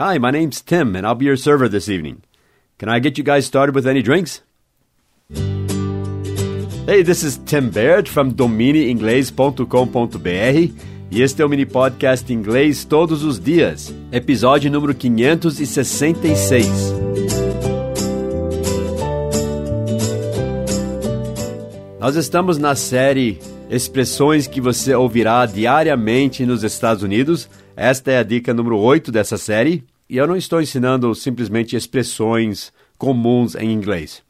Hi, my name's Tim, and I'll be your server this evening. Can I get you guys started with any drinks? Hey, this is Tim Baird from dominiinglês.com.br e este é o mini podcast inglês todos os dias, episódio número 566. Nós estamos na série Expressões que você ouvirá diariamente nos Estados Unidos. Esta é a dica número 8 dessa série. E eu não estou ensinando simplesmente expressões comuns em inglês.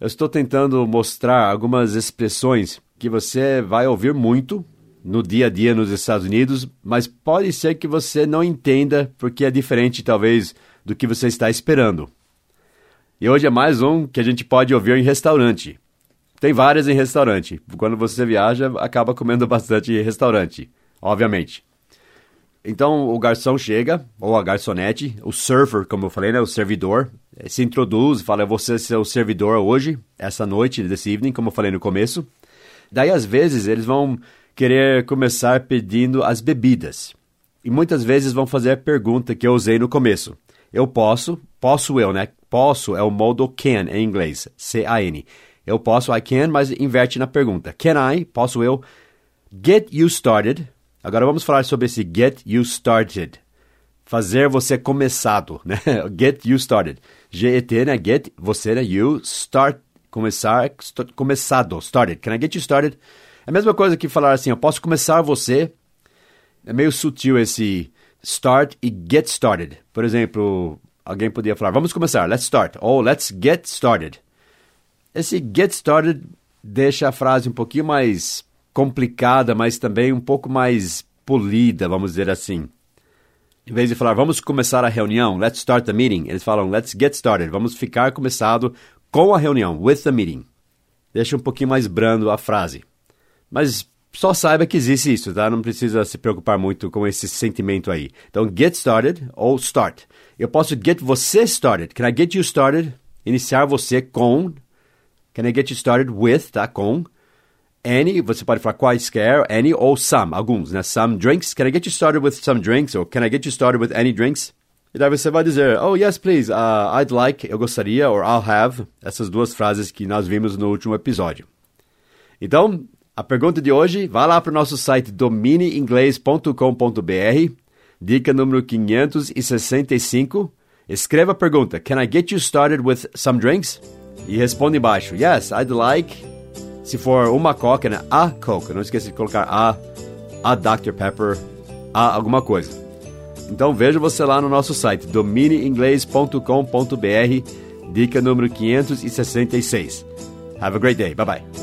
Eu estou tentando mostrar algumas expressões que você vai ouvir muito no dia a dia nos Estados Unidos, mas pode ser que você não entenda porque é diferente, talvez, do que você está esperando. E hoje é mais um que a gente pode ouvir em restaurante. Tem várias em restaurante. Quando você viaja, acaba comendo bastante em restaurante, obviamente. Então o garçom chega, ou a garçonete, o server, como eu falei, né, o servidor, eh, se introduz, fala: Você é o servidor hoje, essa noite, this evening, como eu falei no começo. Daí, às vezes, eles vão querer começar pedindo as bebidas. E muitas vezes vão fazer a pergunta que eu usei no começo. Eu posso, posso eu, né? Posso é o modo can em inglês, C-A-N. Eu posso, I can, mas inverte na pergunta. Can I, posso eu, get you started Agora vamos falar sobre esse get you started. Fazer você começado, né? Get you started. G-E-T, né? Get, você, né? You, start, começar, começado, started. Can I get you started? É a mesma coisa que falar assim, eu posso começar você. É meio sutil esse start e get started. Por exemplo, alguém podia falar, vamos começar, let's start. Ou let's get started. Esse get started deixa a frase um pouquinho mais complicada, mas também um pouco mais polida, vamos dizer assim. Em vez de falar, vamos começar a reunião, let's start the meeting, eles falam, let's get started, vamos ficar começado com a reunião, with the meeting. Deixa um pouquinho mais brando a frase. Mas só saiba que existe isso, tá? Não precisa se preocupar muito com esse sentimento aí. Então, get started ou start. Eu posso get você started. Can I get you started? Iniciar você com. Can I get you started with, tá? Com any, você pode falar quaisquer, any ou some, alguns, né? Some drinks. Can I get you started with some drinks? Or can I get you started with any drinks? E daí você vai dizer, oh yes, please, uh, I'd like, eu gostaria, or I'll have, essas duas frases que nós vimos no último episódio. Então, a pergunta de hoje, vá lá para o nosso site domineinglês.com.br, dica número 565, escreva a pergunta, can I get you started with some drinks? E responda embaixo, yes, I'd like se for uma Coca, né? A Coca. Não esqueça de colocar a, a Dr. Pepper, a alguma coisa. Então veja você lá no nosso site, domineinglês.com.br, dica número 566. Have a great day. Bye bye.